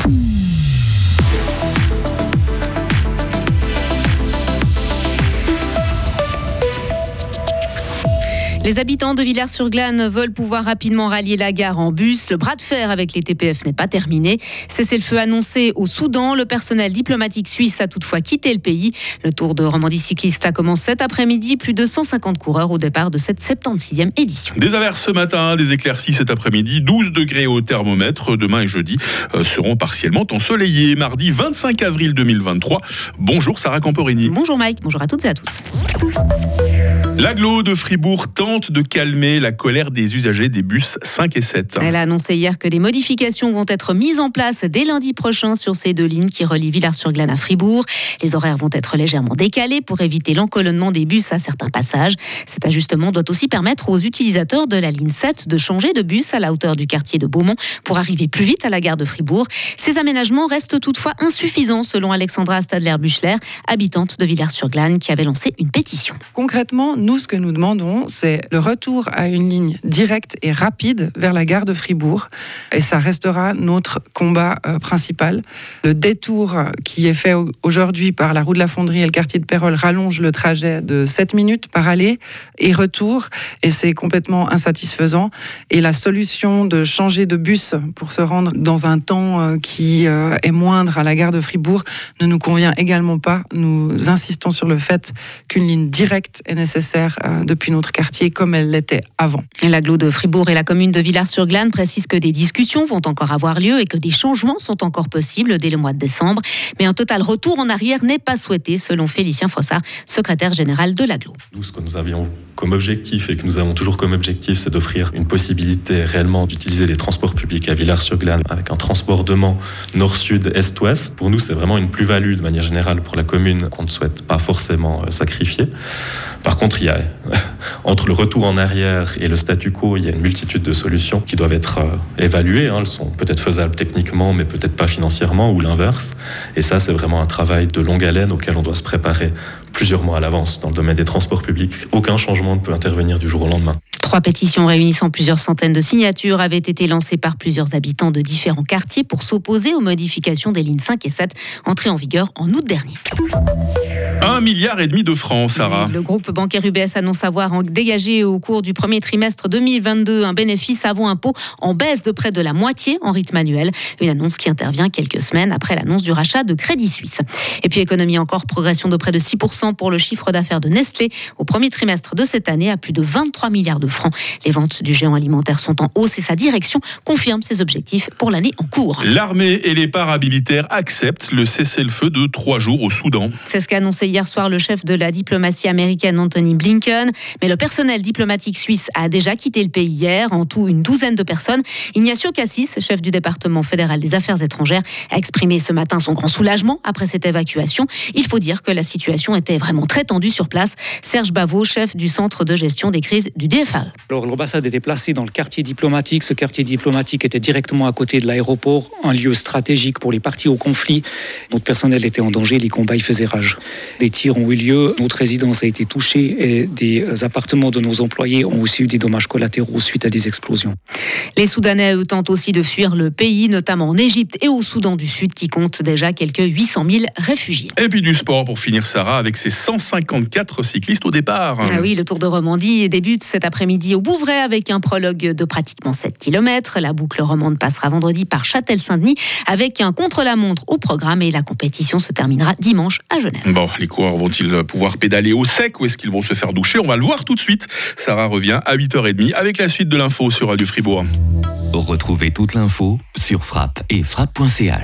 Mm-hmm. Les habitants de Villars-sur-Glane veulent pouvoir rapidement rallier la gare en bus. Le bras de fer avec les TPF n'est pas terminé. C'est le feu annoncé au Soudan. Le personnel diplomatique suisse a toutefois quitté le pays. Le Tour de Romandie cycliste a commencé cet après-midi. Plus de 150 coureurs au départ de cette 76e édition. Des averses ce matin, des éclaircies cet après-midi. 12 degrés au thermomètre. Demain et jeudi euh, seront partiellement ensoleillés. Mardi 25 avril 2023. Bonjour Sarah Camporini. Bonjour Mike. Bonjour à toutes et à tous. L'aglo de Fribourg tente de calmer la colère des usagers des bus 5 et 7. Elle a annoncé hier que des modifications vont être mises en place dès lundi prochain sur ces deux lignes qui relient Villars-sur-Glane à Fribourg. Les horaires vont être légèrement décalés pour éviter l'encolonnement des bus à certains passages. Cet ajustement doit aussi permettre aux utilisateurs de la ligne 7 de changer de bus à la hauteur du quartier de Beaumont pour arriver plus vite à la gare de Fribourg. Ces aménagements restent toutefois insuffisants selon Alexandra Stadler-Buchler, habitante de Villars-sur-Glane qui avait lancé une pétition. Concrètement, nous, ce que nous demandons, c'est le retour à une ligne directe et rapide vers la gare de Fribourg. Et ça restera notre combat euh, principal. Le détour qui est fait aujourd'hui par la roue de la Fonderie et le quartier de Pérol rallonge le trajet de 7 minutes par aller et retour. Et c'est complètement insatisfaisant. Et la solution de changer de bus pour se rendre dans un temps euh, qui euh, est moindre à la gare de Fribourg ne nous convient également pas. Nous insistons sur le fait qu'une ligne directe est nécessaire euh, depuis notre quartier comme elle l'était avant. L'aglo de Fribourg et la commune de Villars-sur-Glane précisent que des discussions vont encore avoir lieu et que des changements sont encore possibles dès le mois de décembre. Mais un total retour en arrière n'est pas souhaité, selon Félicien Fossard, secrétaire général de l'aglo. Nous, ce que nous avions comme objectif et que nous avons toujours comme objectif, c'est d'offrir une possibilité réellement d'utiliser les transports publics à Villars-sur-Glane avec un transport de Mans nord-sud, est-ouest. Pour nous, c'est vraiment une plus-value de manière générale pour la commune qu'on ne souhaite pas forcément euh, sacrifier. Par contre, il y a, entre le retour en arrière et le statu quo, il y a une multitude de solutions qui doivent être euh, évaluées. Hein. Elles sont peut-être faisables techniquement, mais peut-être pas financièrement ou l'inverse. Et ça, c'est vraiment un travail de longue haleine auquel on doit se préparer plusieurs mois à l'avance. Dans le domaine des transports publics, aucun changement ne peut intervenir du jour au lendemain. Trois pétitions réunissant plusieurs centaines de signatures avaient été lancées par plusieurs habitants de différents quartiers pour s'opposer aux modifications des lignes 5 et 7 entrées en vigueur en août dernier. Un milliard et demi de francs, Sarah. Le groupe bancaire UBS annonce avoir dégagé au cours du premier trimestre 2022 un bénéfice avant impôt en baisse de près de la moitié en rythme annuel. Une annonce qui intervient quelques semaines après l'annonce du rachat de Crédit Suisse. Et puis économie encore, progression de près de 6% pour le chiffre d'affaires de Nestlé au premier trimestre de cette année à plus de 23 milliards de francs. Les ventes du géant alimentaire sont en hausse et sa direction confirme ses objectifs pour l'année en cours. L'armée et les paramilitaires acceptent le cessez-le-feu de trois jours au Soudan. C'est ce qu'a annoncé hier soir le chef de la diplomatie américaine Anthony Blinken. Mais le personnel diplomatique suisse a déjà quitté le pays hier, en tout une douzaine de personnes. Ignacio Cassis, chef du département fédéral des affaires étrangères, a exprimé ce matin son grand soulagement après cette évacuation. Il faut dire que la situation était vraiment très tendue sur place. Serge Bavot, chef du centre de gestion des crises du DFA. Alors l'ambassade était placée dans le quartier diplomatique. Ce quartier diplomatique était directement à côté de l'aéroport, un lieu stratégique pour les parties au conflit. Notre personnel était en danger, les combats y faisaient rage. Les tirs ont eu lieu, notre résidence a été touchée et des appartements de nos employés ont aussi eu des dommages collatéraux suite à des explosions. Les Soudanais, eux, tentent aussi de fuir le pays, notamment en Égypte et au Soudan du Sud, qui compte déjà quelques 800 000 réfugiés. Et puis du sport pour finir, Sarah, avec ses 154 cyclistes au départ. Ah oui, le Tour de Romandie débute cet après-midi au Bouvray avec un prologue de pratiquement 7 km. La boucle romande passera vendredi par Châtel-Saint-Denis avec un contre-la-montre au programme et la compétition se terminera dimanche à Genève. Bon, les coureurs vont-ils pouvoir pédaler au sec ou est-ce qu'ils vont se faire doucher? On va le voir tout de suite. Sarah revient à 8h30 avec la suite de l'info sur Radio Fribourg. Retrouvez toute l'info sur frappe et frappe.ch.